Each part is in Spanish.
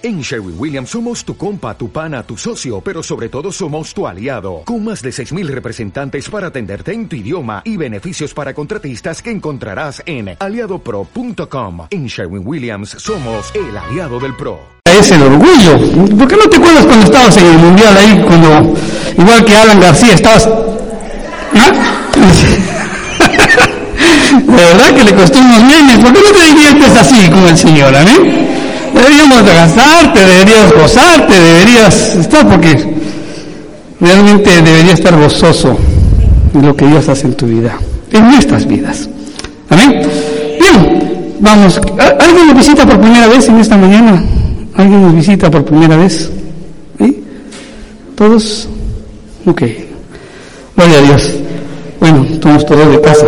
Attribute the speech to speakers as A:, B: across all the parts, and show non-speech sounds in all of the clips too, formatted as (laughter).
A: En Sherwin Williams somos tu compa, tu pana, tu socio, pero sobre todo somos tu aliado, con más de 6.000 representantes para atenderte en tu idioma y beneficios para contratistas que encontrarás en aliadopro.com. En Sherwin Williams somos el aliado del PRO.
B: Es el orgullo. ¿Por qué no te acuerdas cuando estabas en el mundial ahí, cuando, igual que Alan García, estabas... ¿Ah? (laughs) De verdad que le costó unos memes. ¿Por qué no te diviertes así con el Señor, amén? Deberíamos gastarte, deberías gozarte, deberías estar porque realmente debería estar gozoso de lo que Dios hace en tu vida, en nuestras vidas. Amén. Bien, vamos. ¿Alguien nos visita por primera vez en esta mañana? ¿Alguien nos visita por primera vez? ¿Sí? ¿Todos? Ok. Gloria a Dios. Bueno, estamos todos de casa.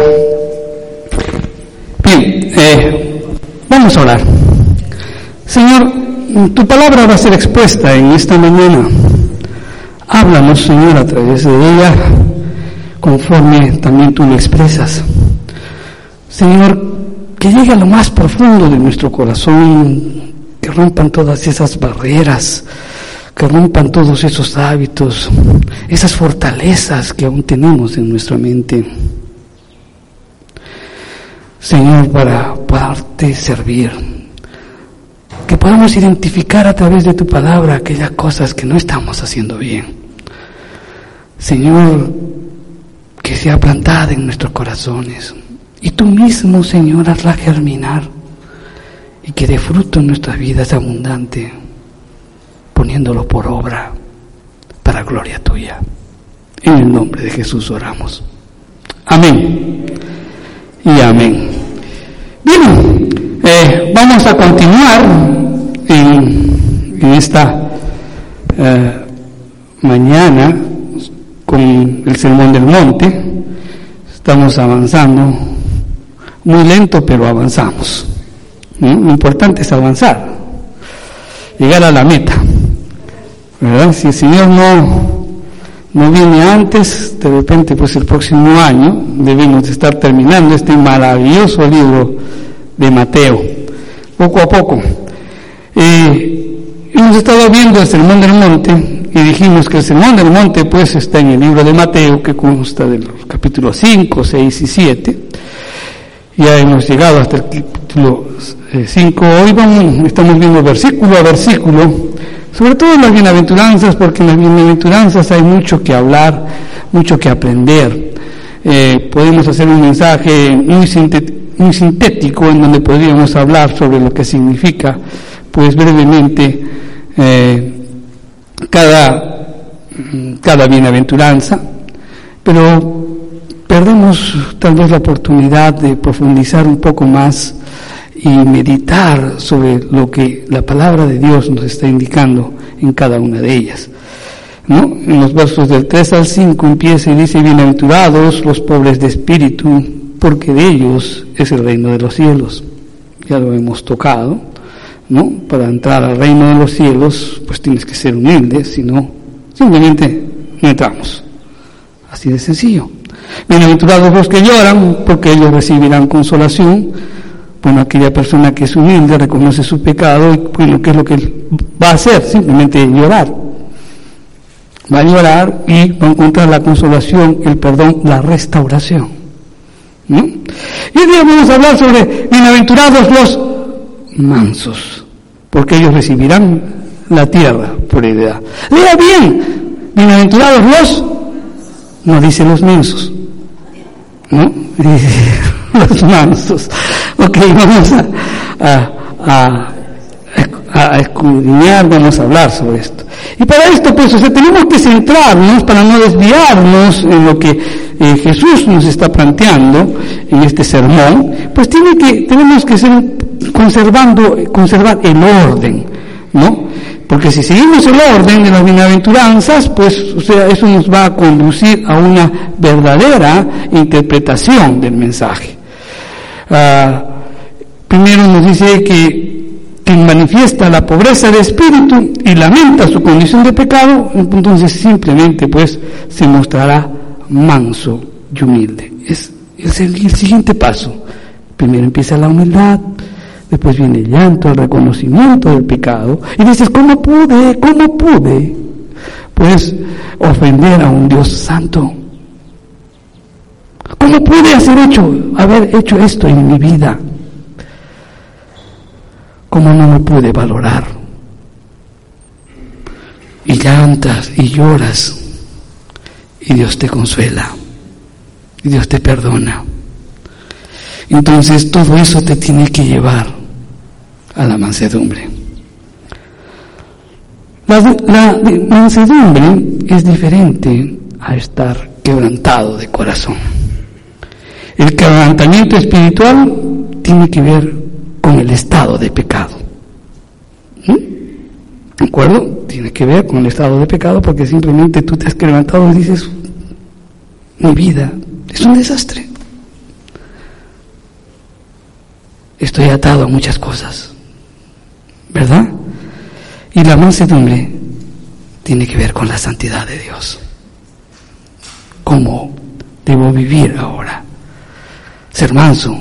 B: Bien, eh, vamos a orar. Señor, tu palabra va a ser expuesta en esta mañana. Háblanos, Señor, a través de ella, conforme también tú me expresas. Señor, que llegue a lo más profundo de nuestro corazón, que rompan todas esas barreras, que rompan todos esos hábitos, esas fortalezas que aún tenemos en nuestra mente. Señor, para poderte servir que podamos identificar a través de tu palabra aquellas cosas que no estamos haciendo bien. Señor, que sea plantada en nuestros corazones. Y tú mismo, Señor, hazla germinar y que dé fruto en nuestras vidas abundante, poniéndolo por obra para gloria tuya. En el nombre de Jesús oramos. Amén. Y amén. Bien, eh, vamos a continuar en, esta eh, mañana con el Sermón del Monte. Estamos avanzando muy lento, pero avanzamos. Lo importante es avanzar, llegar a la meta. ¿verdad? Si el Señor no, no viene antes, de repente, pues el próximo año debemos de estar terminando este maravilloso libro de Mateo, poco a poco. Eh, hemos estado viendo el Sermón del Monte y dijimos que el Sermón del Monte pues está en el libro de Mateo que consta de los capítulos 5, 6 y 7. Ya hemos llegado hasta el capítulo 5. Eh, Hoy vamos, estamos viendo versículo a versículo, sobre todo en las bienaventuranzas, porque en las bienaventuranzas hay mucho que hablar, mucho que aprender. Eh, podemos hacer un mensaje muy, muy sintético en donde podríamos hablar sobre lo que significa pues brevemente eh, cada, cada bienaventuranza, pero perdemos tal vez la oportunidad de profundizar un poco más y meditar sobre lo que la palabra de Dios nos está indicando en cada una de ellas. ¿No? En los versos del 3 al 5 empieza y dice, bienaventurados los pobres de espíritu, porque de ellos es el reino de los cielos. Ya lo hemos tocado. ¿No? Para entrar al reino de los cielos, pues tienes que ser humilde, si no, simplemente no entramos. Así de sencillo. Bienaventurados los que lloran, porque ellos recibirán consolación. Bueno, aquella persona que es humilde reconoce su pecado y bueno, ¿qué es lo que va a hacer? Simplemente llorar. Va a llorar y va a encontrar la consolación, el perdón, la restauración. Y hoy vamos a hablar sobre bienaventurados los mansos, porque ellos recibirán la tierra por heredad. Lea bien, bienaventurados los, no dice los mensos, ¿no? (laughs) Los mansos. Ok, vamos a, a, a, escudriñar, vamos a hablar sobre esto. Y para esto, pues, o sea, tenemos que centrarnos para no desviarnos en lo que eh, Jesús nos está planteando en este sermón, pues tiene que, tenemos que ser conservando, conservar el orden, ¿no? Porque si seguimos el orden de las bienaventuranzas, pues, o sea, eso nos va a conducir a una verdadera interpretación del mensaje. Ah, primero nos dice que quien manifiesta la pobreza de espíritu y lamenta su condición de pecado, entonces simplemente pues se mostrará manso y humilde. Es, el siguiente paso. Primero empieza la humildad, Después viene el llanto, el reconocimiento del pecado. Y dices, ¿cómo pude? ¿Cómo pude? Pues ofender a un Dios santo. ¿Cómo pude hacer hecho, haber hecho esto en mi vida? ¿Cómo no me pude valorar? Y llantas y lloras y Dios te consuela y Dios te perdona. Entonces todo eso te tiene que llevar a la mansedumbre. La, mansedumbre es diferente a estar quebrantado de corazón. El quebrantamiento espiritual tiene que ver con el estado de pecado. ¿Mm? ¿De acuerdo? Tiene que ver con el estado de pecado porque simplemente tú te has quebrantado y dices, mi vida es un desastre. Estoy atado a muchas cosas. ¿Verdad? Y la mansedumbre tiene que ver con la santidad de Dios. ¿Cómo debo vivir ahora? Ser manso,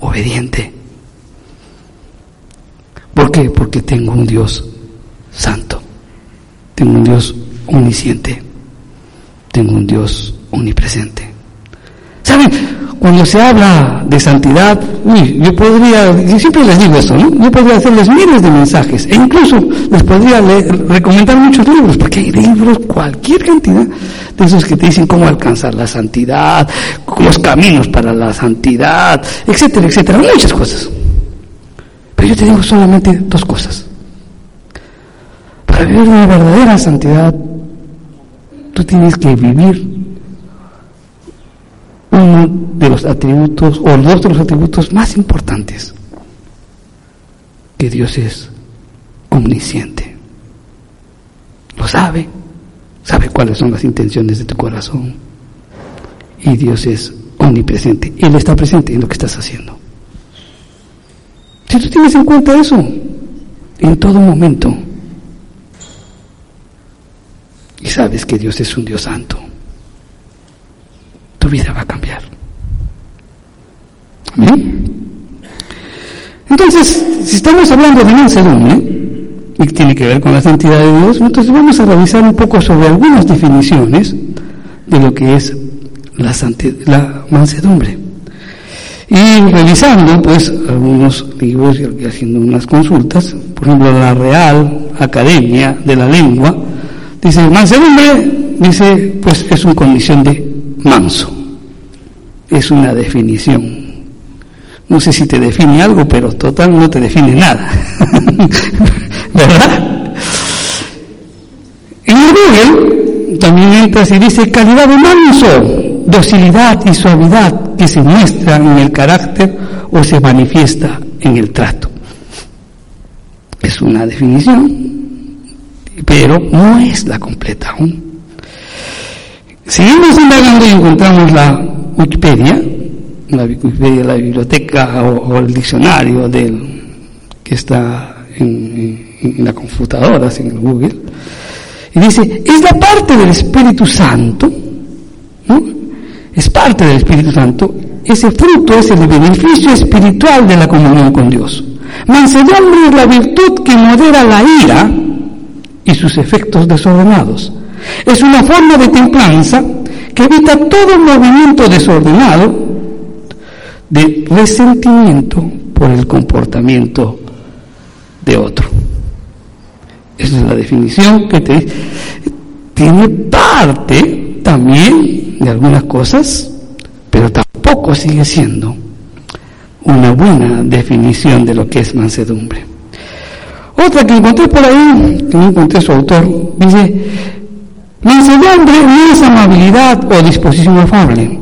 B: obediente. ¿Por qué? Porque tengo un Dios santo. Tengo un Dios omnisciente. Tengo un Dios omnipresente. ¿Saben? Cuando se habla de santidad, yo podría, yo siempre les digo eso, ¿no? Yo podría hacerles miles de mensajes e incluso les podría recomendar muchos libros, porque hay libros, cualquier cantidad de esos que te dicen cómo alcanzar la santidad, los caminos para la santidad, etcétera, etcétera, muchas cosas. Pero yo te digo solamente dos cosas. Para vivir una verdadera santidad, tú tienes que vivir uno de los atributos o dos de los atributos más importantes, que Dios es omnisciente. Lo sabe, sabe cuáles son las intenciones de tu corazón. Y Dios es omnipresente. Él está presente en lo que estás haciendo. Si tú tienes en cuenta eso, en todo momento, y sabes que Dios es un Dios santo, tu vida va a cambiar. Entonces, si estamos hablando de mansedumbre, y tiene que ver con la santidad de Dios, entonces vamos a revisar un poco sobre algunas definiciones de lo que es la, la mansedumbre. Y revisando, pues, algunos libros y haciendo unas consultas, por ejemplo, la Real Academia de la Lengua, dice, mansedumbre, dice, pues es una condición de manso. Es una definición. No sé si te define algo, pero total no te define nada. (laughs) ¿Verdad? En el también entras y dice calidad de manso, docilidad y suavidad que se muestra en el carácter o se manifiesta en el trato. Es una definición, pero no es la completa aún. Seguimos indagando y encontramos la Wikipedia, la Wikipedia, la biblioteca o, el diccionario del, que está en, la computadora, en el Google, y dice, es la parte del Espíritu Santo. Es parte del Espíritu Santo, ese fruto es el beneficio espiritual de la comunión con Dios. Mansedumbre es la virtud que modera la ira y sus efectos desordenados. Es una forma de templanza que evita todo movimiento desordenado de resentimiento por el comportamiento de otro. Esa es la definición que te tiene parte también de algunas cosas, pero tampoco sigue siendo una buena definición de lo que es mansedumbre. Otra que encontré por ahí, que no encontré su autor, dice, Mansedumbre no es amabilidad o disposición afable,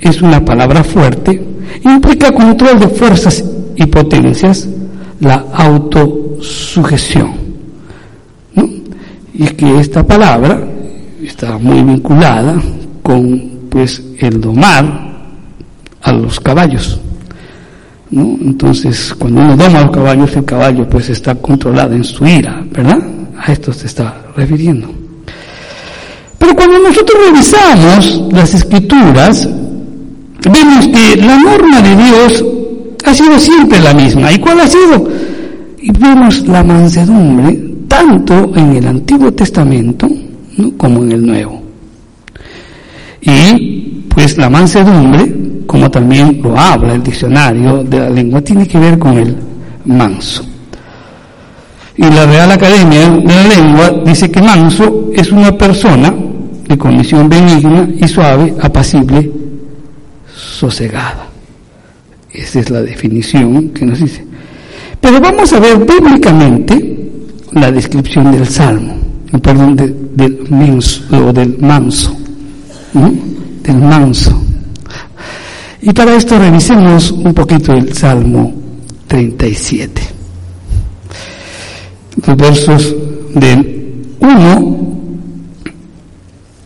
B: es una palabra fuerte, implica control de fuerzas y potencias, la autosujeción. Y que esta palabra está muy vinculada con pues el domar a los caballos. ¿no? Entonces, cuando uno doma a los caballos, el caballo pues está controlado en su ira, ¿verdad? A esto se está refiriendo. Pero cuando nosotros revisamos las escrituras, vemos que la norma de Dios ha sido siempre la misma. ¿Y cuál ha sido? Y vemos la mansedumbre tanto en el Antiguo Testamento como en el Nuevo. Y pues la mansedumbre, como también lo habla el diccionario de la lengua, tiene que ver con el manso. Y la Real Academia de la Lengua dice que manso es una persona de condición benigna y suave, apacible, sosegada. Esa es la definición que nos dice. Pero vamos a ver bíblicamente la descripción del salmo, perdón, del, del manso, del manso. Y para esto revisemos un poquito el Salmo 37. Los versos del 1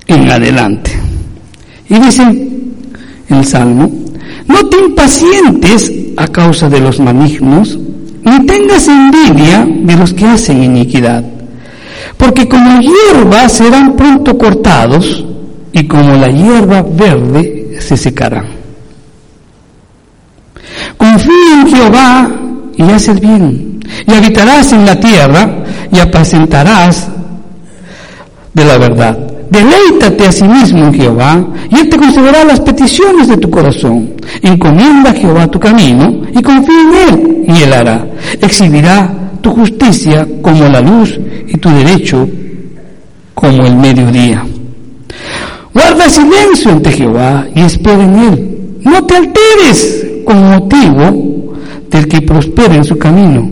B: en adelante. Y dice el Salmo, no te impacientes a causa de los malignos, ni tengas envidia de los que hacen iniquidad, porque como hierba serán pronto cortados, y como la hierba verde se secarán. Confía en Jehová y haz el bien, y habitarás en la tierra y apacentarás de la verdad. Deleítate a sí mismo en Jehová, y Él te concederá las peticiones de tu corazón. Encomienda a Jehová tu camino, y confía en Él, y Él hará. Exhibirá tu justicia como la luz, y tu derecho como el mediodía. Guarda silencio ante Jehová, y espera en Él. No te alteres con motivo del que prospera en su camino,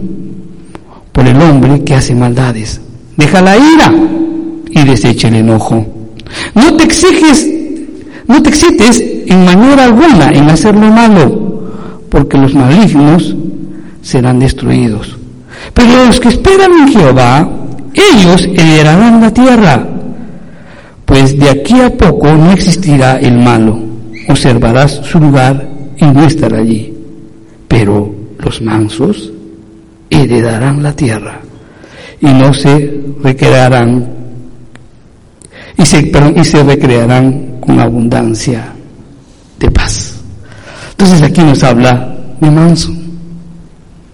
B: por el hombre que hace maldades. Deja la ira y desecha el enojo. No te exiges, no te excites en manera alguna en hacer lo malo, porque los malignos serán destruidos. Pero los que esperan en Jehová, ellos heredarán la tierra, pues de aquí a poco no existirá el malo. Observarás su lugar y no estará allí. Pero los mansos heredarán la tierra y no se recrearán y se, y se recrearán con abundancia de paz. Entonces aquí nos habla de manso.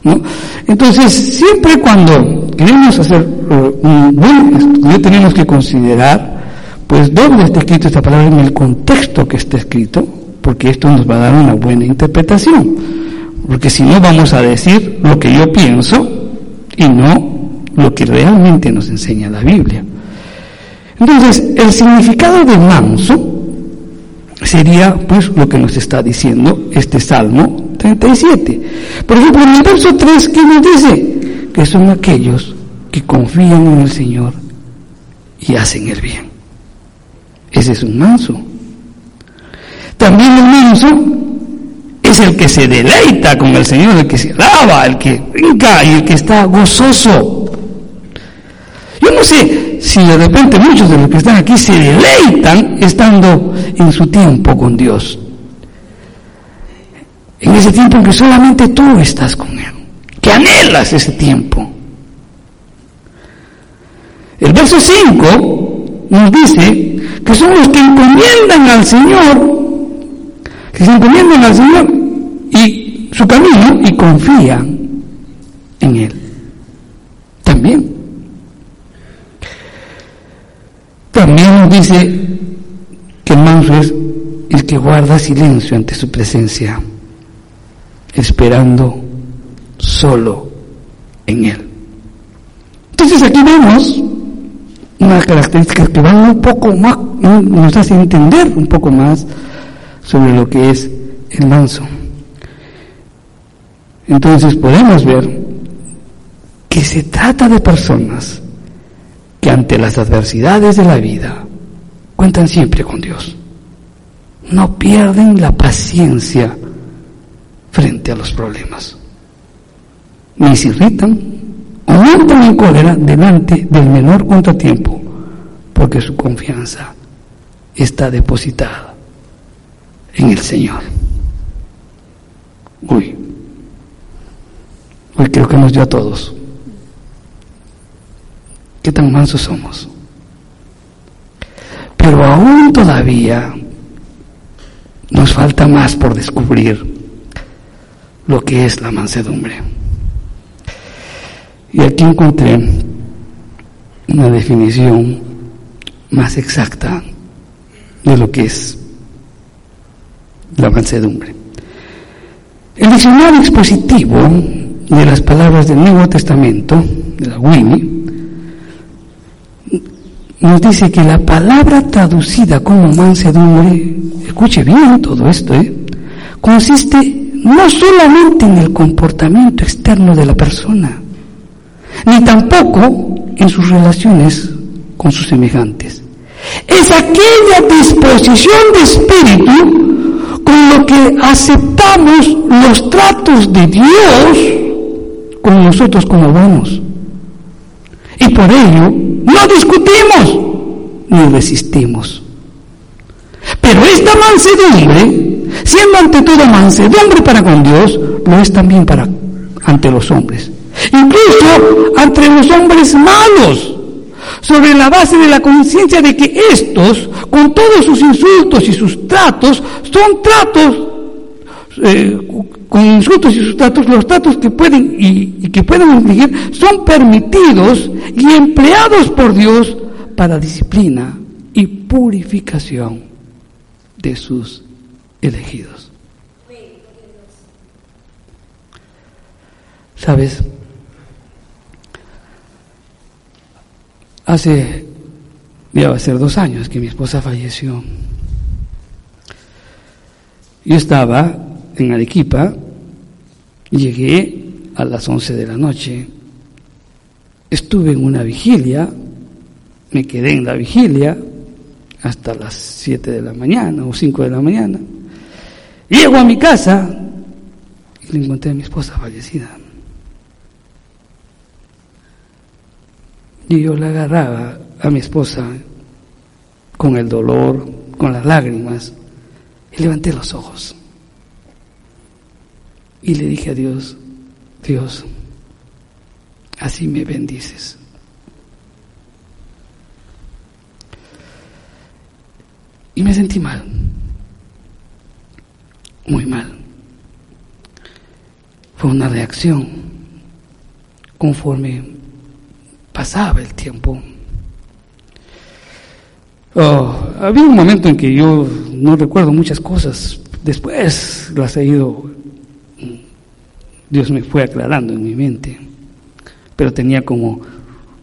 B: ¿no? Entonces, siempre cuando queremos hacer uh, un buen estudio, tenemos que considerar, pues, dónde está escrito esta palabra en el contexto que está escrito, porque esto nos va a dar una buena interpretación. Porque si no, vamos a decir lo que yo pienso y no lo que realmente nos enseña la Biblia. Entonces, el significado de manso sería pues lo que nos está diciendo este Salmo 37. Por ejemplo, en el verso 3, ¿qué nos dice? Que son aquellos que confían en el Señor y hacen el bien. Ese es un manso. También el manso es el que se deleita con el Señor, el que se alaba, el que brinca y el que está gozoso. Yo no sé si de repente muchos de los que están aquí se deleitan estando en su tiempo con Dios. En ese tiempo en que solamente tú estás con Él, que anhelas ese tiempo. El verso 5 nos dice que son los que encomiendan al Señor, que se encomiendan al Señor y su camino y confían en Él. También. También dice que manso es el que guarda silencio ante su presencia, esperando solo en Él. Entonces aquí vemos unas características que van un poco más, nos hacen entender un poco más sobre lo que es el manso. Entonces podemos ver que se trata de personas que ante las adversidades de la vida cuentan siempre con Dios. No pierden la paciencia frente a los problemas. Ni se irritan o entran en cólera delante del menor contratiempo, porque su confianza está depositada en el Señor. Uy, hoy creo que nos dio a todos qué tan mansos somos. Pero aún todavía nos falta más por descubrir lo que es la mansedumbre. Y aquí encontré una definición más exacta de lo que es la mansedumbre. El diccionario expositivo de las palabras del Nuevo Testamento, de la Winnie, nos dice que la palabra traducida como mansedumbre, escuche bien todo esto, ¿eh? consiste no solamente en el comportamiento externo de la persona, ni tampoco en sus relaciones con sus semejantes. Es aquella disposición de espíritu con lo que aceptamos los tratos de Dios con nosotros como buenos. Y por ello no discutimos ni resistimos. Pero esta mansedumbre, siendo ante todo mansedumbre para con Dios, lo es también para ante los hombres. Incluso ante los hombres malos, sobre la base de la conciencia de que estos, con todos sus insultos y sus tratos, son tratos, eh, con insultos y sus tratos, los tratos que pueden y, que pueden infligir son permitidos y empleados por Dios para disciplina y purificación de sus elegidos. ¿Sabes? Hace, ya va a ser dos años que mi esposa falleció. Yo estaba en Arequipa, llegué a las 11 de la noche, estuve en una vigilia, me quedé en la vigilia hasta las 7 de la mañana o 5 de la mañana. Llego a mi casa y le encontré a mi esposa fallecida. Y yo la agarraba a mi esposa con el dolor, con las lágrimas, y levanté los ojos. Y le dije a Dios, Dios, así me bendices. Y me sentí mal, muy mal. Fue una reacción conforme pasaba el tiempo. Oh, había un momento en que yo no recuerdo muchas cosas, después las he ido, Dios me fue aclarando en mi mente, pero tenía como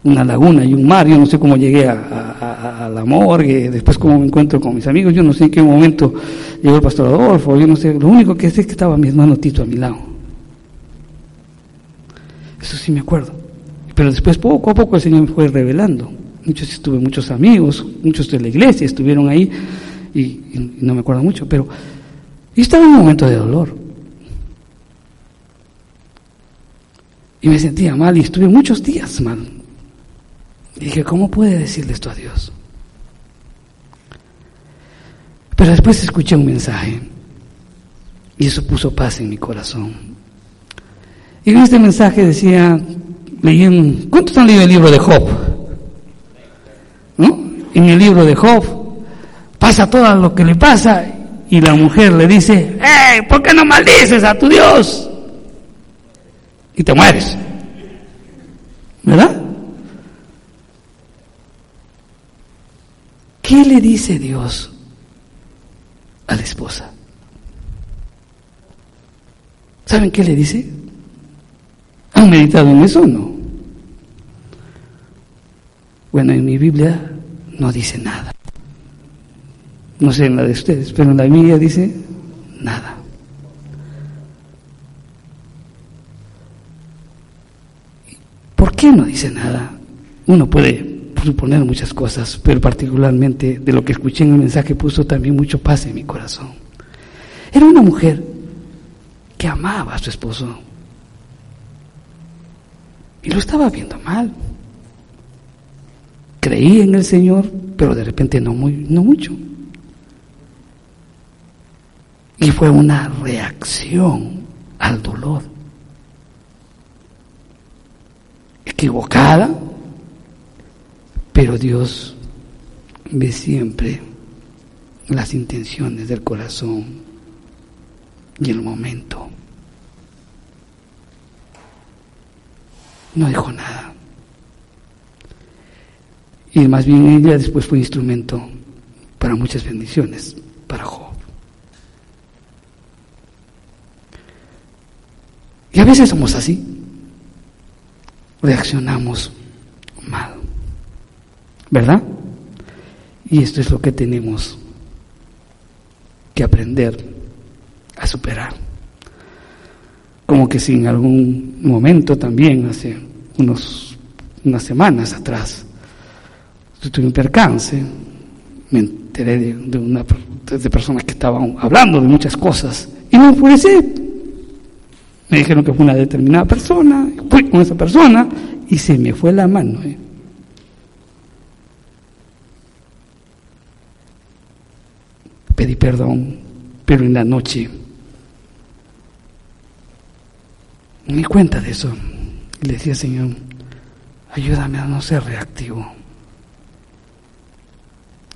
B: una laguna y un mar, yo no sé cómo llegué a, la morgue, después cómo me encuentro con mis amigos, yo no sé en qué momento llegó el pastor Adolfo, yo no sé, lo único que sé es que estaba mi hermano Tito a mi lado. Eso sí me acuerdo. Pero después poco a poco el Señor me fue revelando. Muchos estuve, muchos amigos, muchos de la iglesia estuvieron ahí y, no me acuerdo mucho, pero yo estaba un momento de dolor. Y me sentía mal y estuve muchos días mal. Y dije, ¿cómo puede decirle esto a Dios? Pero después escuché un mensaje y eso puso paz en mi corazón. Y en este mensaje decía, leí ¿cuántos han leído el libro de Job? ¿No? En el libro de Job pasa todo lo que le pasa y la mujer le dice, ¡Eh! ¿por qué no maldices a tu Dios? Y te mueres. ¿Verdad? ¿Qué le dice Dios a la esposa? ¿Saben qué le dice? ¿Han meditado en eso o no? Bueno, en mi Biblia no dice nada. No sé en la de ustedes, pero en la mía dice nada. No dice nada? Uno puede suponer muchas cosas, pero particularmente de lo que escuché en el mensaje puso también mucho paz en mi corazón. Era una mujer que amaba a su esposo, y lo estaba viendo mal. Creí en el Señor, pero de repente no, muy, no mucho. Y fue una reacción al dolor. Equivocada, pero Dios ve siempre las intenciones del corazón y el momento No dijo nada. Y más bien ella después fue instrumento para muchas bendiciones para Job. Y a veces somos así. Reaccionamos mal. ¿Verdad? Y esto es lo que tenemos que aprender a superar. Como que si en algún momento también, hace unos, unas semanas atrás, tuve un percance, me enteré de, una, de personas que estaban hablando de muchas cosas y me enfurecí. Me dijeron que fue una determinada persona, fui con esa persona y se me fue la mano. ¿eh? Pedí perdón, pero en la noche me di cuenta de eso. Y le decía, Señor, ayúdame a no ser reactivo,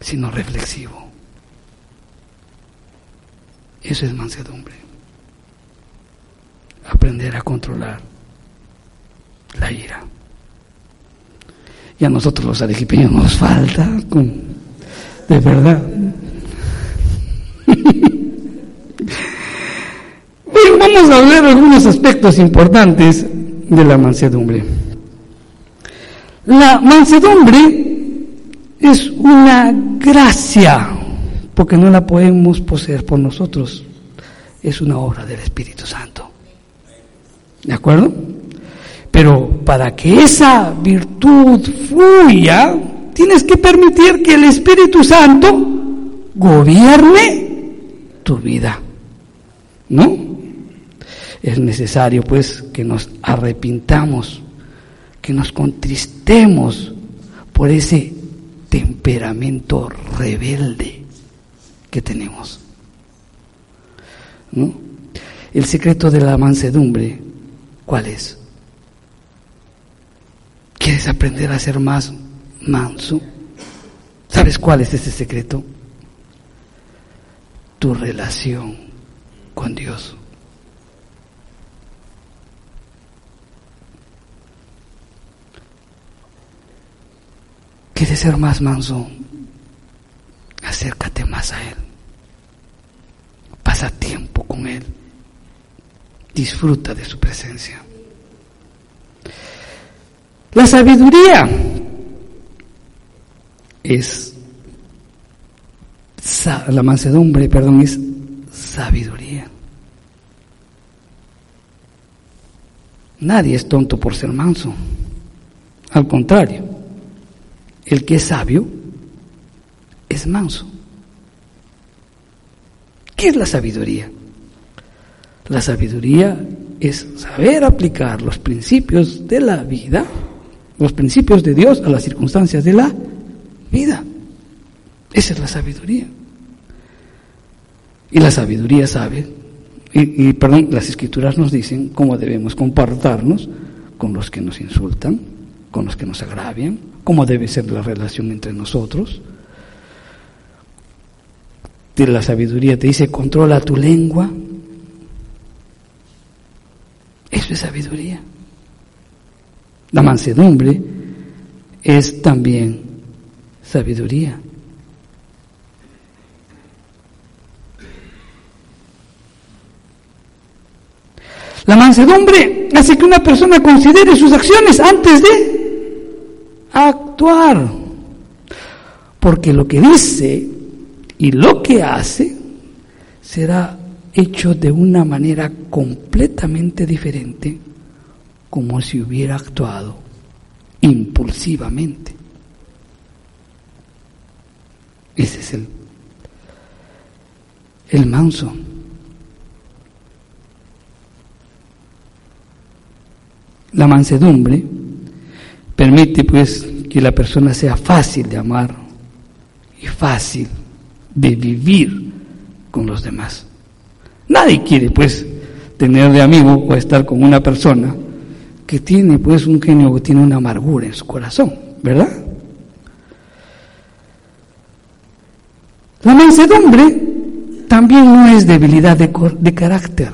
B: sino reflexivo. Eso es mansedumbre. Aprender a controlar la ira. Y a nosotros los arequipeños nos falta, de verdad. (laughs) Bien, vamos a hablar de algunos aspectos importantes de la mansedumbre. La mansedumbre es una gracia, porque no la podemos poseer por nosotros. Es una obra del Espíritu Santo. ¿De acuerdo? Pero para que esa virtud fluya, tienes que permitir que el Espíritu Santo gobierne tu vida. ¿No? Es necesario pues que nos arrepintamos, que nos contristemos por ese temperamento rebelde que tenemos. ¿No? El secreto de la mansedumbre, ¿cuál es? ¿Quieres aprender a ser más manso? ¿Sabes cuál es ese secreto? Tu relación con Dios. ¿Quieres ser más manso? Acércate más a Él. Pasa tiempo con Él. Disfruta de su presencia. La sabiduría es la mansedumbre, perdón, es sabiduría. Nadie es tonto por ser manso. Al contrario, el que es sabio es manso. ¿Qué es la sabiduría? La sabiduría es saber aplicar los principios de la vida los principios de Dios a las circunstancias de la vida. Esa es la sabiduría. Y la sabiduría sabe, y, perdón, las escrituras nos dicen cómo debemos comportarnos con los que nos insultan, con los que nos agravian, cómo debe ser la relación entre nosotros. La sabiduría te dice, controla tu lengua. Eso es sabiduría. La mansedumbre es también sabiduría. La mansedumbre hace que una persona considere sus acciones antes de actuar. Porque lo que dice y lo que hace será hecho de una manera completamente diferente como si hubiera actuado impulsivamente. Ese es el, el manso. La mansedumbre permite pues que la persona sea fácil de amar y fácil de vivir con los demás. Nadie quiere pues tener de amigo o estar con una persona que tiene pues un genio que tiene una amargura en su corazón, ¿verdad? La mansedumbre también no es debilidad de, de carácter.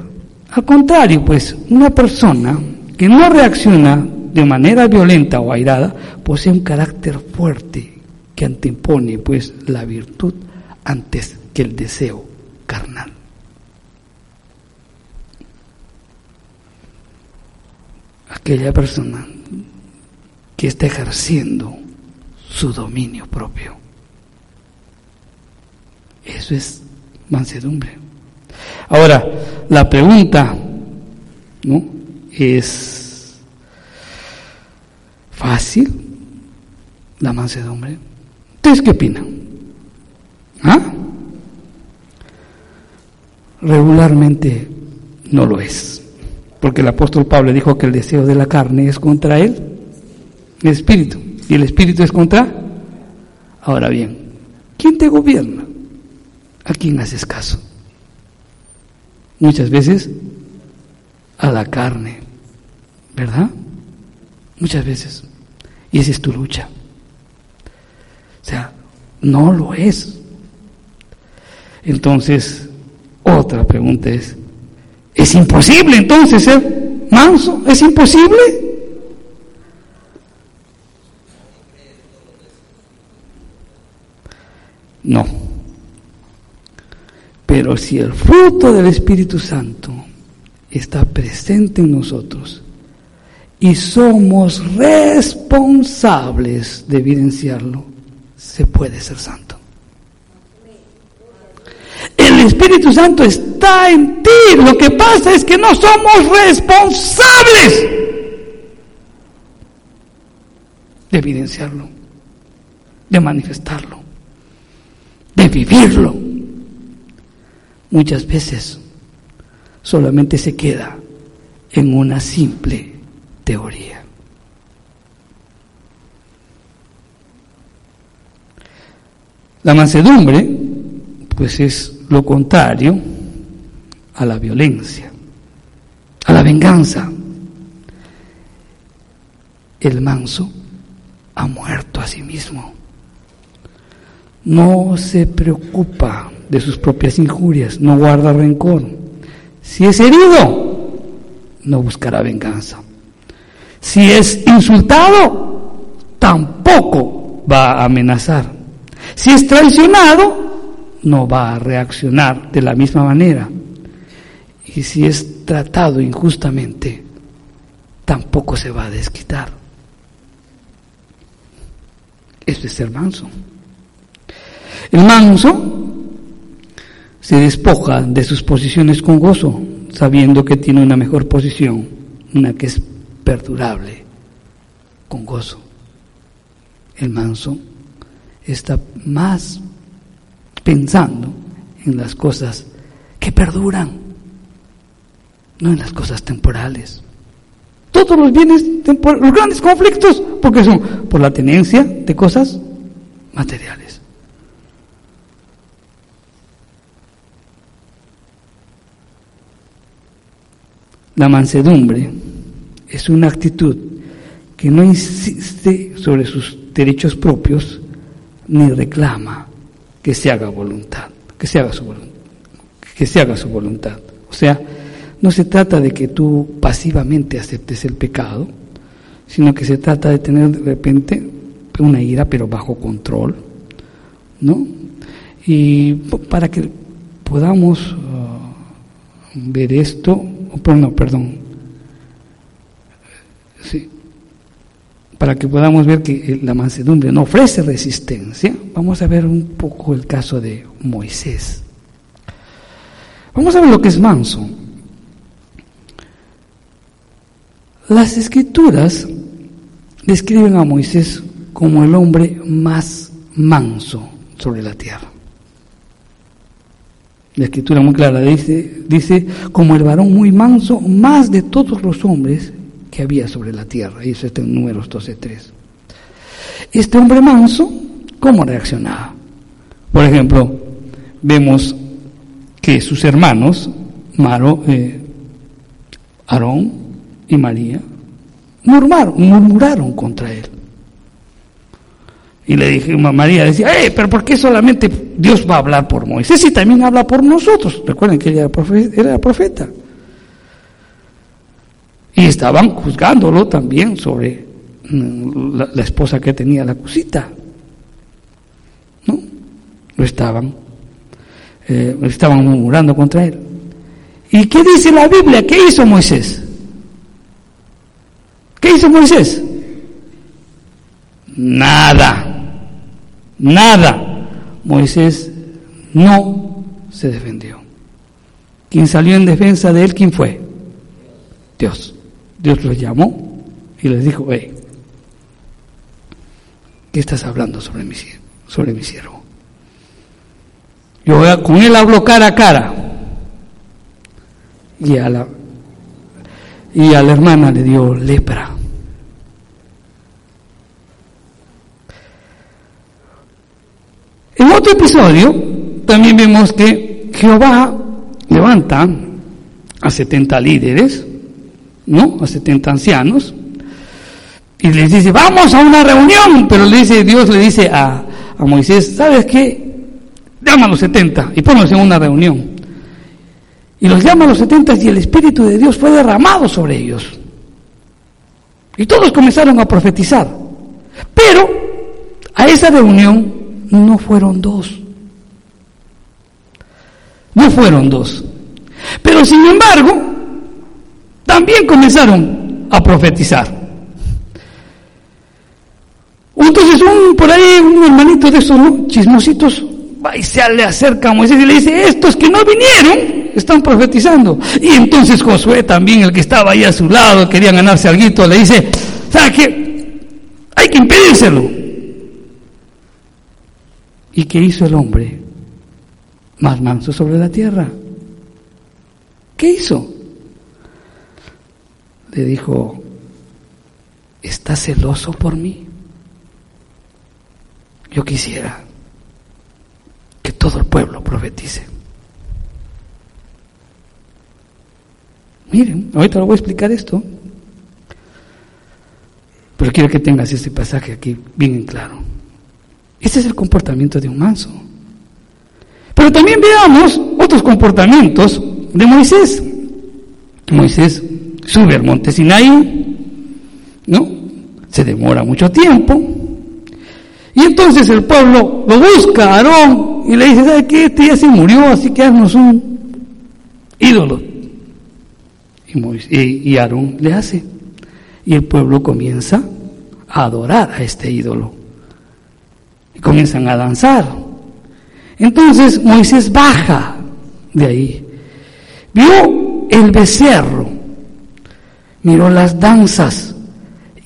B: Al contrario, pues una persona que no reacciona de manera violenta o airada, posee un carácter fuerte que antepone pues la virtud antes que el deseo carnal. Aquella persona que está ejerciendo su dominio propio. Eso es mansedumbre. Ahora, la pregunta ¿no? es fácil, la mansedumbre. ¿Ustedes qué opinan? ¿Ah? Regularmente no lo es, porque el apóstol Pablo dijo que el deseo de la carne es contra el espíritu, y el espíritu es contra. Ahora bien, ¿quién te gobierna? ¿A quién haces caso? Muchas veces a la carne, ¿verdad? Muchas veces. Y esa es tu lucha. O sea, no lo es. Entonces, otra pregunta es, ¿es imposible entonces ser manso? ¿Es imposible? No. Pero si el fruto del Espíritu Santo está presente en nosotros y somos responsables de evidenciarlo, se puede ser santo. El Espíritu Santo está en ti. Lo que pasa es que no somos responsables de evidenciarlo, de manifestarlo, de vivirlo. Muchas veces solamente se queda en una simple teoría. La mansedumbre, pues es lo contrario a la violencia, a la venganza. El manso ha muerto a sí mismo. No se preocupa de sus propias injurias, no guarda rencor si es herido, no buscará venganza. Si es insultado, tampoco va a amenazar. Si es traicionado, no va a reaccionar de la misma manera. Y si es tratado injustamente, tampoco se va a desquitar. Esto es ser manso. El manso se despoja de sus posiciones con gozo, sabiendo que tiene una mejor posición, una que es perdurable, con gozo. El manso está más pensando en las cosas que perduran, no en las cosas temporales. Todos los bienes los grandes conflictos, porque son por la tenencia de cosas materiales. La mansedumbre es una actitud que no insiste sobre sus derechos propios ni reclama que se haga voluntad, que se haga su voluntad, que se haga su voluntad. O sea, no se trata de que tú pasivamente aceptes el pecado, sino que se trata de tener de repente una ira pero bajo control, ¿no? Y para que podamos uh, ver esto, no, perdón. Sí. Para que podamos ver que la mansedumbre no ofrece resistencia, vamos a ver un poco el caso de Moisés. Vamos a ver lo que es manso. Las escrituras describen a Moisés como el hombre más manso sobre la tierra. La escritura muy clara dice, dice, como el varón muy manso, más de todos los hombres que había sobre la tierra. Y eso está en números 12.3. Este hombre manso, ¿cómo reaccionaba? Por ejemplo, vemos que sus hermanos, Maro, eh, Aarón y María, murmuraron, murmuraron contra él. Y le dije, María decía, eh, pero ¿por qué solamente Dios va a hablar por Moisés y también habla por nosotros? Recuerden que ella era profeta. Y estaban juzgándolo también sobre mm, la, esposa que tenía la cosita. ¿No? Lo estaban, eh, estaban murmurando contra él. ¿Y qué dice la Biblia? ¿Qué hizo Moisés? ¿Qué hizo Moisés? Nada, nada. Moisés no se defendió. ¿Quién salió en defensa de él, ¿quién fue? Dios. Dios lo llamó y les dijo, hey, ¿qué estás hablando sobre mi, sobre mi siervo? Yo con él hablo cara a cara. Y a la, y a la hermana le dio lepra. En otro episodio también vemos que Jehová levanta a 70 líderes, ¿no? A 70 ancianos, y les dice, vamos a una reunión, pero le dice, Dios le dice a, a Moisés, ¿sabes qué? Llama a los 70 y ponlos en una reunión. Y los llama a los 70 y el Espíritu de Dios fue derramado sobre ellos. Y todos comenzaron a profetizar. Pero a esa reunión no fueron dos. No fueron dos. Pero sin embargo, también comenzaron a profetizar. Entonces un por ahí, un hermanito de esos chismositos, va y se le acerca a Moisés y le dice, estos que no vinieron están profetizando. Y entonces Josué también, el que estaba ahí a su lado, quería ganarse algo, le dice, ¿sabe qué? Hay que impedírselo. ¿Y qué hizo el hombre? Más manso sobre la tierra. ¿Qué hizo? Le dijo, ¿estás celoso por mí? Yo quisiera que todo el pueblo profetice. Miren, ahorita lo voy a explicar esto, pero quiero que tengas este pasaje aquí bien claro. Este es el comportamiento de un manso. Pero también veamos otros comportamientos de Moisés. Moisés sube al monte Sinaí, ¿no? Se demora mucho tiempo. Y entonces el pueblo lo busca a Aarón y le dice, ¿sabe qué? Este ya se murió, así que haznos un ídolo. Y, y Aarón le hace. Y el pueblo comienza a adorar a este ídolo y comienzan a danzar. Entonces Moisés baja de ahí, vio el becerro, miró las danzas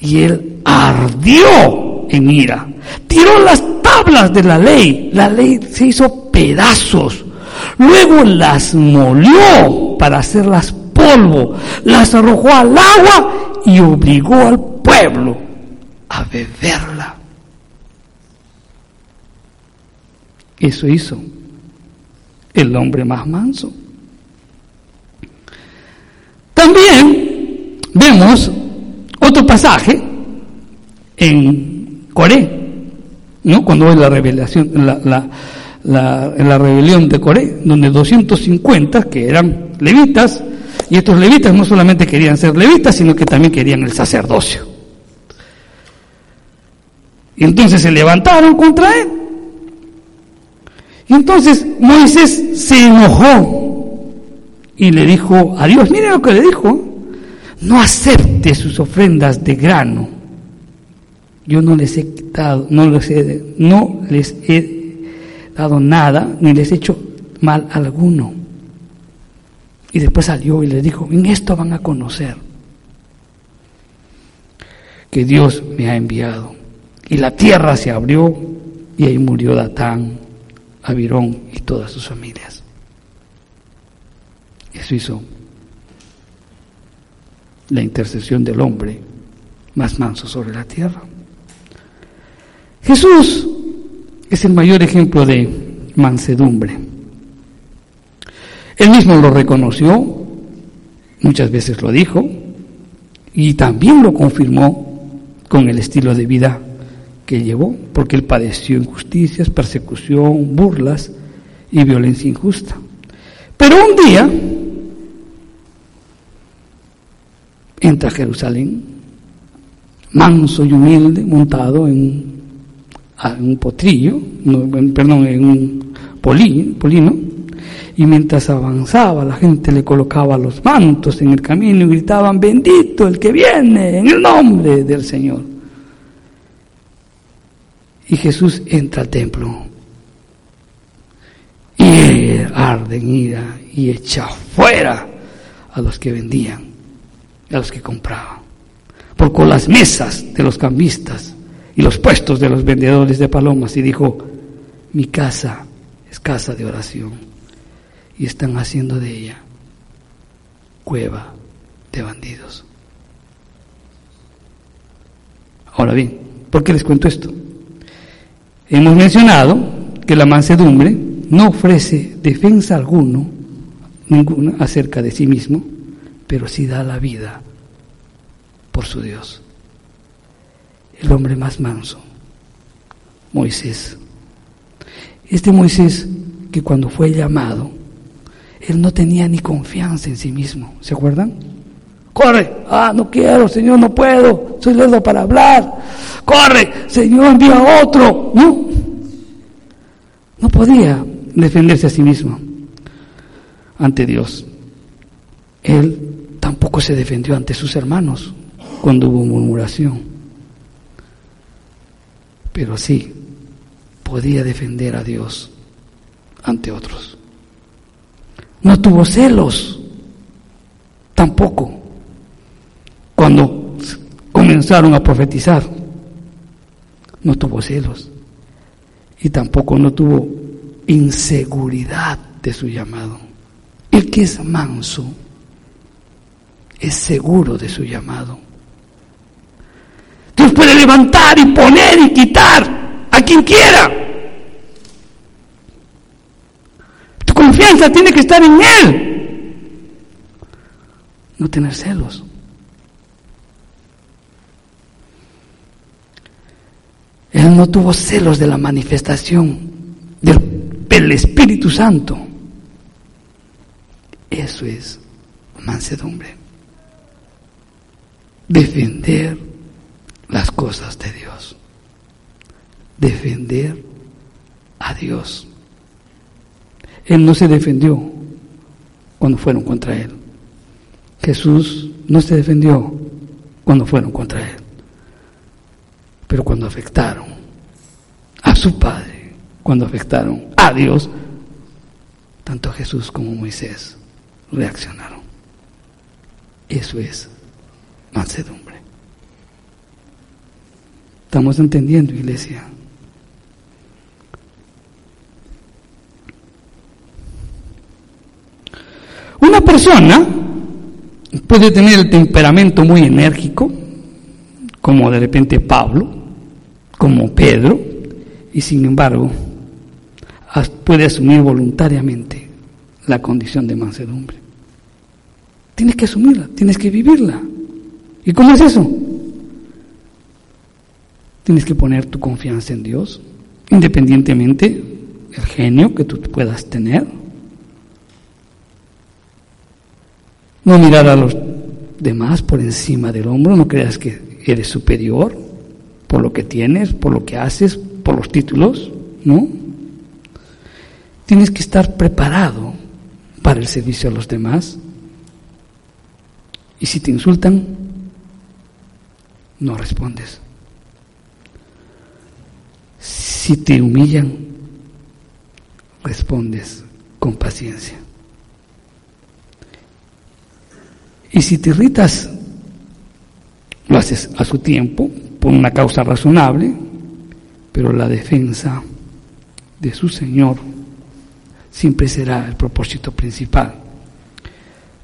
B: y él ardió en ira. Tiró las tablas de la ley, la ley se hizo pedazos, luego las molió para hacerlas polvo, las arrojó al agua y obligó al pueblo a beberla. Eso hizo el hombre más manso. También vemos otro pasaje en Coré, ¿no? cuando hay la revelación, la, la, rebelión de Coré, donde 250 que eran levitas, y estos levitas no solamente querían ser levitas, sino que también querían el sacerdocio. Y entonces se levantaron contra él entonces Moisés se enojó y le dijo a Dios, mire lo que le dijo, no acepte sus ofrendas de grano. Yo no les he dado, no les he, les dado nada, ni les he hecho mal alguno. Y después salió y le dijo, en esto van a conocer que Dios me ha enviado. Y la tierra se abrió y ahí murió Datán a Virón y todas sus familias. Eso hizo la intercesión del hombre más manso sobre la tierra. Jesús es el mayor ejemplo de mansedumbre. Él mismo lo reconoció, muchas veces lo dijo, y también lo confirmó con el estilo de vida que llevó, porque él padeció injusticias, persecución, burlas y violencia injusta. Pero un día, entra a Jerusalén, manso y humilde, montado en un, potrillo, perdón, en un polino, y mientras avanzaba la gente le colocaba los mantos en el camino y gritaban, bendito el que viene en el nombre del Señor. Y Jesús entra al templo y arde en ira y echa fuera a los que vendían a los que compraban. Por con las mesas de los cambistas y los puestos de los vendedores de palomas y dijo, mi casa es casa de oración y están haciendo de ella cueva de bandidos. Ahora bien, ¿por qué les cuento esto? Hemos mencionado que la mansedumbre no ofrece defensa alguno, ninguna acerca de sí mismo, pero sí da la vida por su Dios. El hombre más manso, Moisés. Este Moisés que cuando fue llamado, él no tenía ni confianza en sí mismo, ¿se acuerdan? Corre, ah, no quiero, Señor, no puedo, soy lento para hablar. Corre, Señor, envía a otro. No, no podía defenderse a sí mismo ante Dios. Él tampoco se defendió ante sus hermanos cuando hubo murmuración. Pero sí podía defender a Dios ante otros. No tuvo celos tampoco cuando comenzaron a profetizar. No tuvo celos y tampoco no tuvo inseguridad de su llamado. El que es manso es seguro de su llamado. Dios puede levantar y poner y quitar a quien quiera. Tu confianza tiene que estar en Él. No tener celos. Él no tuvo celos de la manifestación del el Espíritu Santo. Eso es mansedumbre. Defender las cosas de Dios. Defender a Dios. Él no se defendió cuando fueron contra Él. Jesús no se defendió cuando fueron contra Él. Pero cuando afectaron a su Padre, cuando afectaron a Dios, tanto Jesús como Moisés reaccionaron. Eso es mansedumbre. ¿Estamos entendiendo, iglesia? Una persona puede tener el temperamento muy enérgico, como de repente Pablo, como Pedro, y sin embargo puede asumir voluntariamente la condición de mansedumbre. Tienes que asumirla, tienes que vivirla. ¿Y cómo es eso? Tienes que poner tu confianza en Dios, independientemente del genio que tú puedas tener. No mirar a los demás por encima del hombro, no creas que eres superior por lo que tienes, por lo que haces, por los títulos, ¿no? Tienes que estar preparado para el servicio a los demás. Y si te insultan, no respondes. Si te humillan, respondes con paciencia. Y si te irritas, lo haces a su tiempo, por una causa razonable, pero la defensa de su Señor siempre será el propósito principal,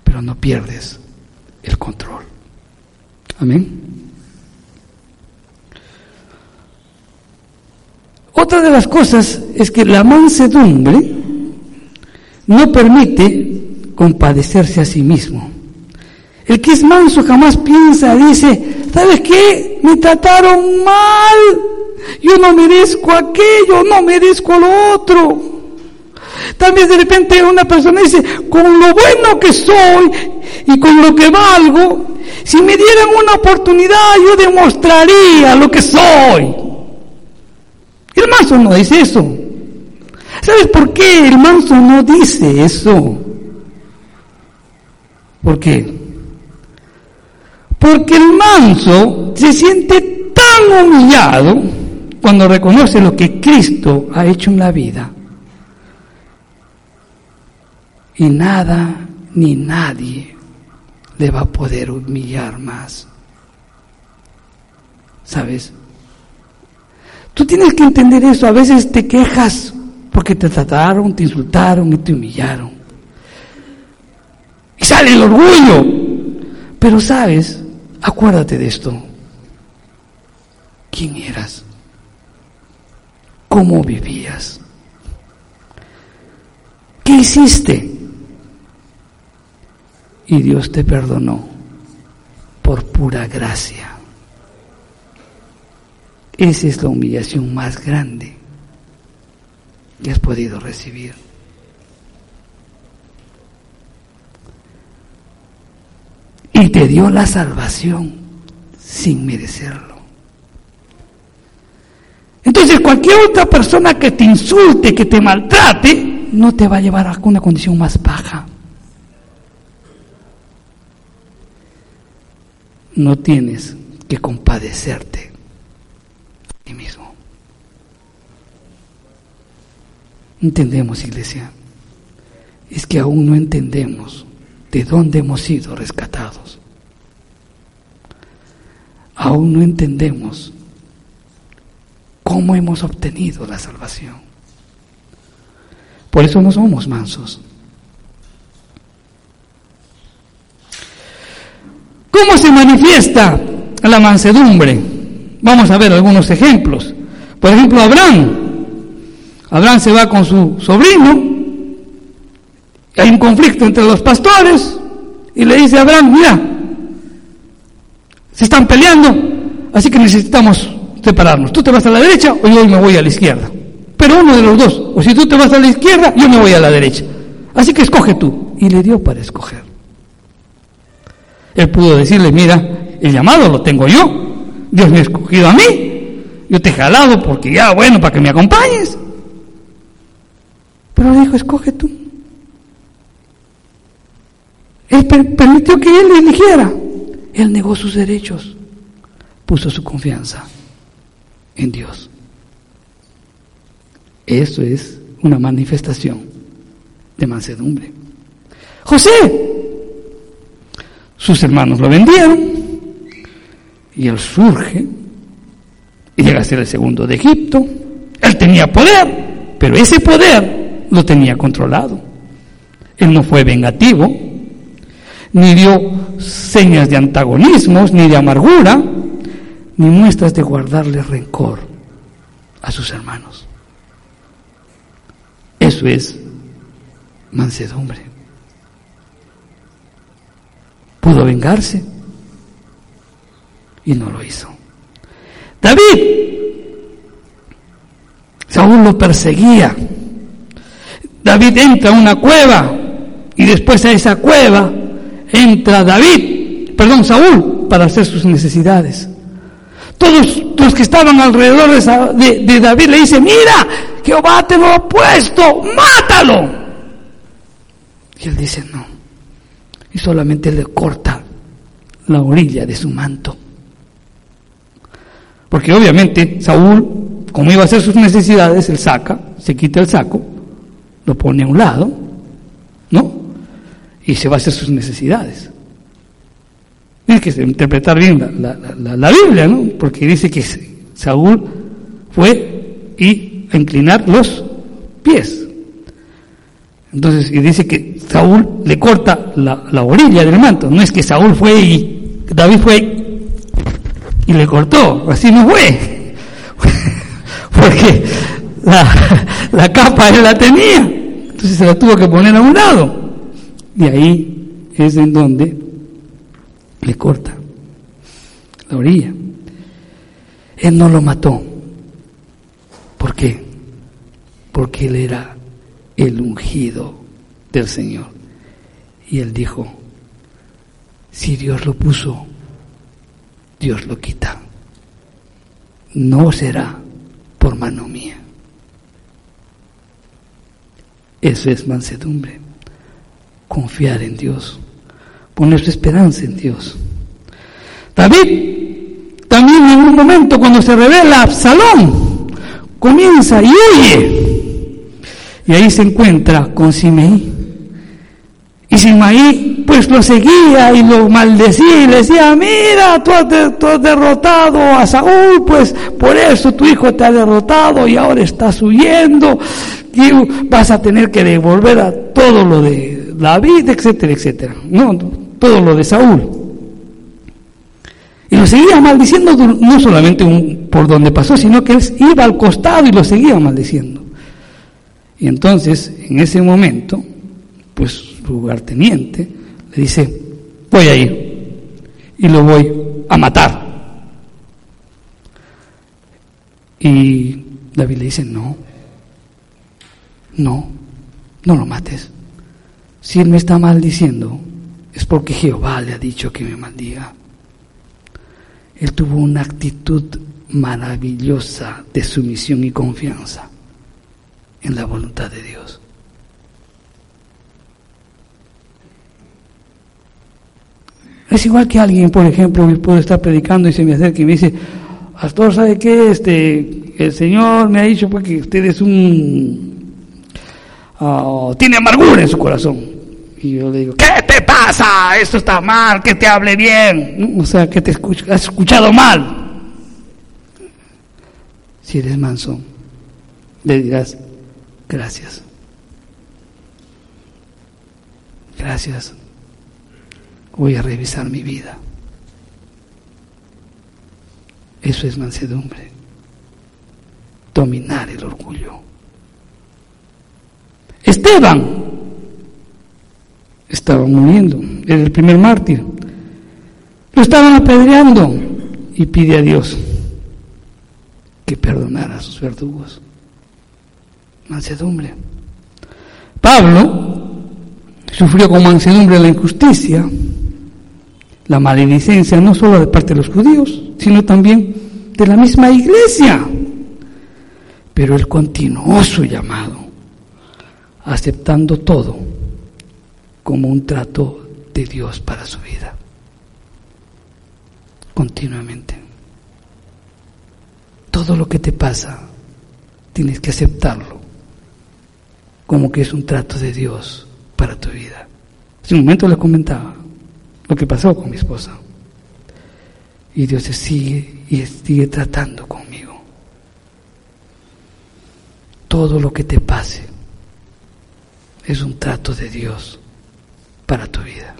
B: pero no pierdes el control. Amén. Otra de las cosas es que la mansedumbre no permite compadecerse a sí mismo. El que es manso jamás piensa, dice, ¿sabes qué? Me trataron mal. Yo no merezco aquello, no merezco lo otro. También de repente una persona dice, con lo bueno que soy y con lo que valgo, Si me dieran una oportunidad, yo demostraría lo que soy. El manso no dice eso. ¿Sabes por qué el manso no dice eso? ¿Por qué? Porque el manso se siente tan humillado cuando reconoce lo que Cristo ha hecho en la vida. Y nada ni nadie le va a poder humillar más. ¿Sabes? Tú tienes que entender eso. A veces te quejas porque te trataron, te insultaron y te humillaron. Y sale el orgullo. Pero sabes, acuérdate de esto. ¿Quién eras? ¿Cómo vivías? ¿Qué hiciste? Y Dios te perdonó por pura gracia. Esa es la humillación más grande que has podido recibir. Y te dio la salvación sin merecerlo. Entonces cualquier otra persona que te insulte, que te maltrate, no te va a llevar a una condición más baja. No tienes que compadecerte mismo. Entendemos, iglesia, es que aún no entendemos de dónde hemos sido rescatados. Aún no entendemos cómo hemos obtenido la salvación. Por eso no somos mansos. ¿Cómo se manifiesta la mansedumbre? Vamos a ver algunos ejemplos. Por ejemplo, Abraham. Abraham se va con su sobrino. Hay un conflicto entre los pastores. Y le dice a Abraham, mira, se están peleando, así que necesitamos separarnos. Tú te vas a la derecha o yo me voy a la izquierda. Pero uno de los dos, o si tú te vas a la izquierda, yo me voy a la derecha. Así que escoge tú. Y le dio para escoger. Él pudo decirle, mira, el llamado lo tengo yo, Dios me ha escogido a mí. Yo te he jalado porque ya, bueno, para que me acompañes. Pero dijo, escoge tú. Él permitió que él eligiera. Él negó sus derechos. Puso su confianza en Dios. Eso es una manifestación de mansedumbre. José, sus hermanos lo vendieron, y él surge y llega a ser el segundo de Egipto. Él tenía poder, pero ese poder lo tenía controlado. Él no fue vengativo, ni dio señas de antagonismos, ni de amargura, ni muestras de guardarle rencor a sus hermanos. Eso es mansedumbre. Pudo vengarse, y no lo hizo. David, Saúl lo perseguía. David entra a una cueva y después a esa cueva entra David, perdón, Saúl, para hacer sus necesidades. Todos los que estaban alrededor de, David le dicen, mira, Jehová te lo ha puesto, mátalo. Y él dice, no. Y solamente le corta la orilla de su manto. Porque obviamente Saúl, como iba a hacer sus necesidades, él saca, se quita el saco, lo pone a un lado, ¿no? Y se va a hacer sus necesidades. Tienes que interpretar bien la, Biblia, ¿no? Porque dice que Saúl fue y a inclinar los pies. Entonces, y dice que Saúl le corta la, la orilla del manto. No es que Saúl fue y David fue y le cortó. Así no fue. (laughs) Porque la, capa él la tenía. Entonces se la tuvo que poner a un lado. Y ahí es en donde le corta la orilla. Él no lo mató. ¿Por qué? Porque él era el ungido del Señor. Y él dijo, Si Dios lo puso, Dios lo quita. No será por mano mía. Eso es mansedumbre. Confiar en Dios. Poner su esperanza en Dios. David también en un momento cuando se revela Absalón, comienza y huye. Y ahí se encuentra con Simeí. Y Simaí pues lo seguía y lo maldecía y le decía, mira, tú has, derrotado a Saúl, pues por eso tu hijo te ha derrotado y ahora estás huyendo y vas a tener que devolver a todo lo de David, etcétera, etcétera. No, todo lo de Saúl. Y lo seguía maldiciendo no solamente por donde pasó, sino que él iba al costado y lo seguía maldiciendo. Y entonces, en ese momento, pues lugarteniente, dice, voy a ir y lo voy a matar. Y David le dice, no, no, no lo mates. Si él me está maldiciendo, es porque Jehová le ha dicho que me maldiga. Él tuvo una actitud maravillosa de sumisión y confianza en la voluntad de Dios. Es igual que alguien, por ejemplo, puede estar predicando y se me acerca y me dice, Pastor, ¿sabe qué? Este, el Señor me ha dicho pues, que usted es un... Ah, tiene amargura en su corazón. Y yo le digo, ¿qué te pasa? Esto está mal, que te hable bien. O sea, que te has escuchado mal. Si eres manso, le dirás, gracias. Gracias voy a revisar mi vida. Eso es mansedumbre. Dominar el orgullo. Esteban estaba muriendo, era el primer mártir. Lo estaban apedreando y pide a Dios que perdonara a sus verdugos. Mansedumbre. Pablo sufrió con mansedumbre la injusticia la maledicencia no solo de parte de los judíos, sino también de la misma iglesia. Pero él continuó su llamado, aceptando todo como un trato de Dios para su vida. Continuamente. Todo lo que te pasa, tienes que aceptarlo como que es un trato de Dios para tu vida. Hace un momento le comentaba, lo que pasó con mi esposa. Y Dios sigue y sigue tratando conmigo. Todo lo que te pase es un trato de Dios para tu vida.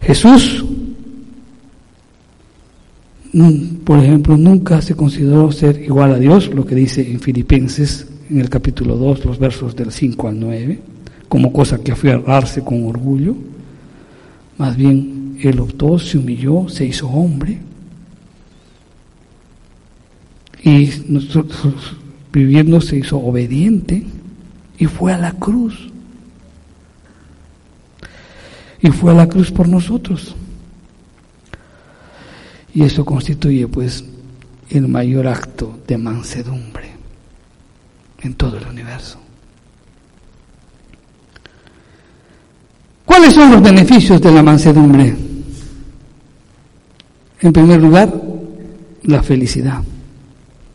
B: Jesús, por ejemplo, nunca se consideró ser igual a Dios, lo que dice en Filipenses en el capítulo 2, los versos del 5 al 9 como cosa que aferrarse con orgullo. Más bien, él optó, se humilló, se hizo hombre. Y viviendo se hizo obediente y fue a la cruz. Y fue a la cruz por nosotros. Y eso constituye pues el mayor acto de mansedumbre en todo el universo. ¿Cuáles son los beneficios de la mansedumbre? En primer lugar, la felicidad.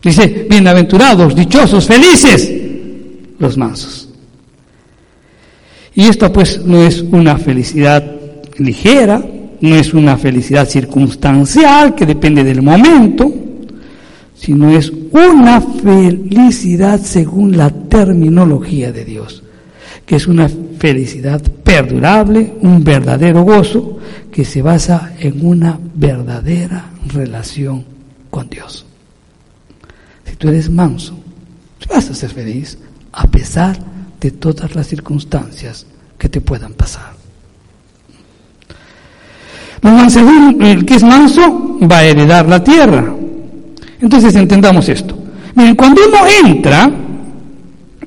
B: Dice, bienaventurados, dichosos, felices los mansos. Y esto pues no es una felicidad ligera, no es una felicidad circunstancial que depende del momento, sino es una felicidad según la terminología de Dios que es una felicidad perdurable, un verdadero gozo que se basa en una verdadera relación con Dios. Si tú eres manso, vas a ser feliz a pesar de todas las circunstancias que te puedan pasar. el que es manso va a heredar la tierra. Entonces entendamos esto. Miren, cuando uno entra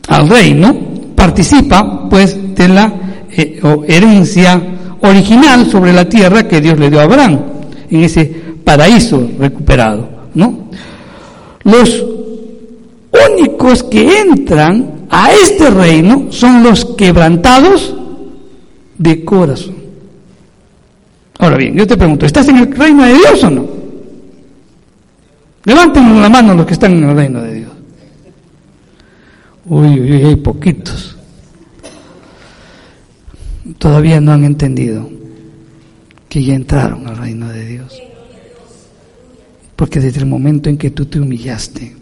B: al reino, participa pues de la eh, herencia original sobre la tierra que Dios le dio a Abraham, en ese paraíso recuperado, ¿no? Los únicos que entran a este reino son los quebrantados de corazón. Ahora bien, yo te pregunto, ¿estás en el reino de Dios o no? Levanten la mano los que están en el reino de Dios. Uy, uy, hay poquitos. Todavía no han entendido que ya entraron al reino de Dios. Porque desde el momento en que tú te humillaste,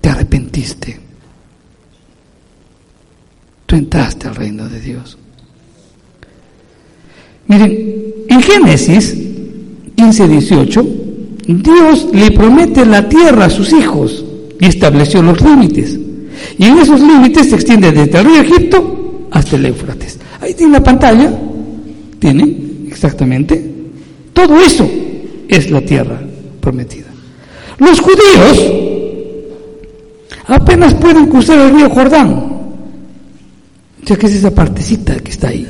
B: te arrepentiste, tú entraste al reino de Dios. Miren, en Génesis 15, 18, Dios le promete la tierra a sus hijos y estableció los límites. Y en esos límites se extiende desde el río Egipto hasta el Éufrates. Ahí tiene la pantalla, tiene exactamente todo eso es la tierra prometida. Los judíos apenas pueden cruzar el río Jordán. Sea que es esa partecita que está ahí,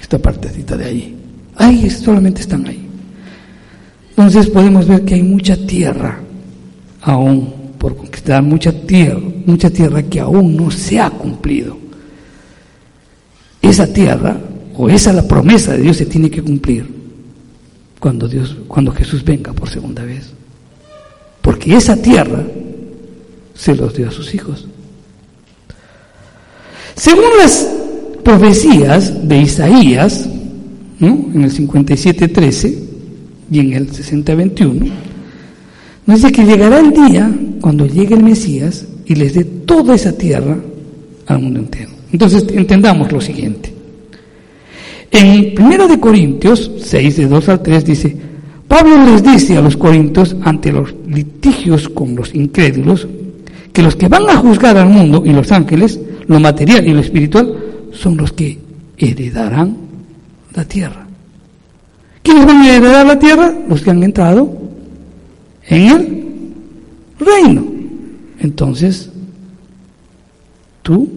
B: esta partecita de ahí. Ahí solamente están ahí. Entonces podemos ver que hay mucha tierra aún por conquistar, mucha tierra, mucha tierra que aún no se ha cumplido. Esa tierra, o esa la promesa de Dios se tiene que cumplir cuando Dios, cuando Jesús venga por segunda vez. Porque esa tierra se los dio a sus hijos. Según las profecías de Isaías, en el 57.13, y en el 60-21, dice que llegará el día cuando llegue el Mesías y les dé toda esa tierra al mundo entero. Entonces entendamos lo siguiente. En 1 de Corintios 6, de 2 al 3 dice, Pablo les dice a los corintios ante los litigios con los incrédulos, que los que van a juzgar al mundo y los ángeles, lo material y lo espiritual, son los que heredarán la tierra. ¿Quiénes van a heredar la tierra? Los que han entrado en el reino. Entonces, tú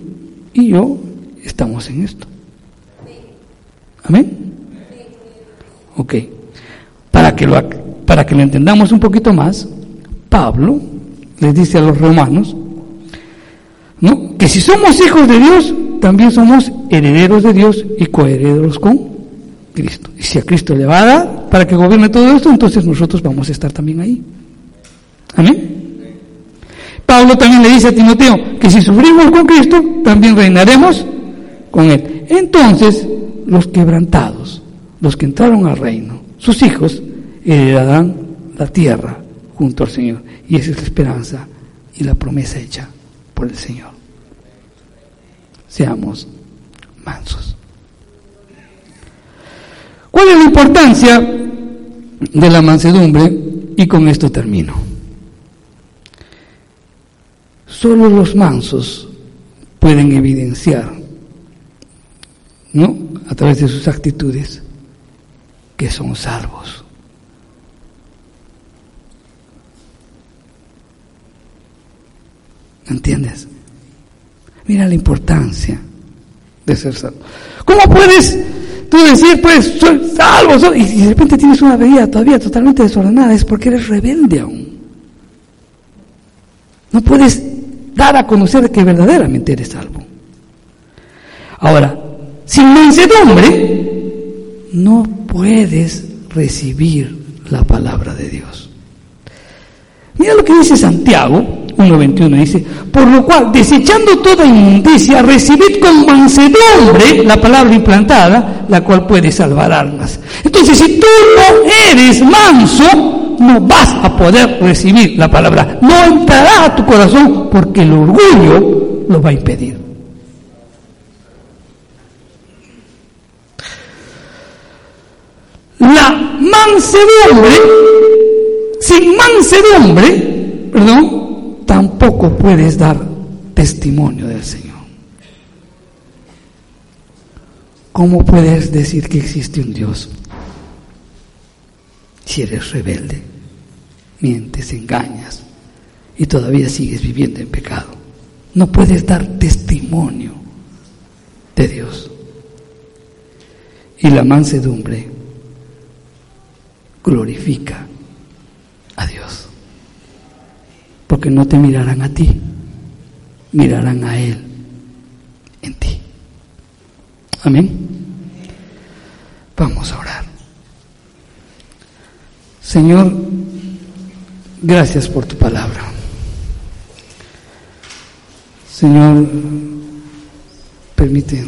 B: y yo estamos en esto. Amén. Ok. Para que, lo, para que lo entendamos un poquito más, Pablo les dice a los romanos, ¿no? Que si somos hijos de Dios, también somos herederos de Dios y coherederos con Cristo. Y si a Cristo le va a dar para que gobierne todo esto, entonces nosotros vamos a estar también ahí. Amén. Pablo también le dice a Timoteo que si sufrimos con Cristo, también reinaremos con Él. Entonces, los quebrantados, los que entraron al reino, sus hijos, heredarán la tierra junto al Señor. Y esa es la esperanza y la promesa hecha por el Señor. Seamos mansos. ¿Cuál es la importancia de la mansedumbre? Y con esto termino. Solo los mansos pueden evidenciar, ¿no? A través de sus actitudes, que son salvos. ¿Entiendes? Mira la importancia de ser salvo. ¿Cómo puedes Tú decir, pues, soy salvo, y de repente tienes una vida todavía totalmente desordenada, es porque eres rebelde aún. No puedes dar a conocer que verdaderamente eres salvo. Ahora, sin mansedumbre, no puedes recibir la palabra de Dios. Mira lo que dice Santiago 1.21 dice, por lo cual, desechando toda inmundicia, recibid con mansedumbre la palabra implantada, la cual puede salvar almas. Entonces, si tú no eres manso, no vas a poder recibir la palabra. No entrará a tu corazón porque el orgullo lo va a impedir. La mansedumbre, sin mansedumbre, perdón, tampoco puedes dar testimonio del Señor. ¿Cómo puedes decir que existe un Dios si eres rebelde, mientes, engañas y todavía sigues viviendo en pecado? No puedes dar testimonio de Dios. y la mansedumbre glorifica a Dios. Porque no te mirarán a ti, mirarán a Él en ti. Amén. Vamos a orar. Señor, gracias por tu palabra. Señor, permite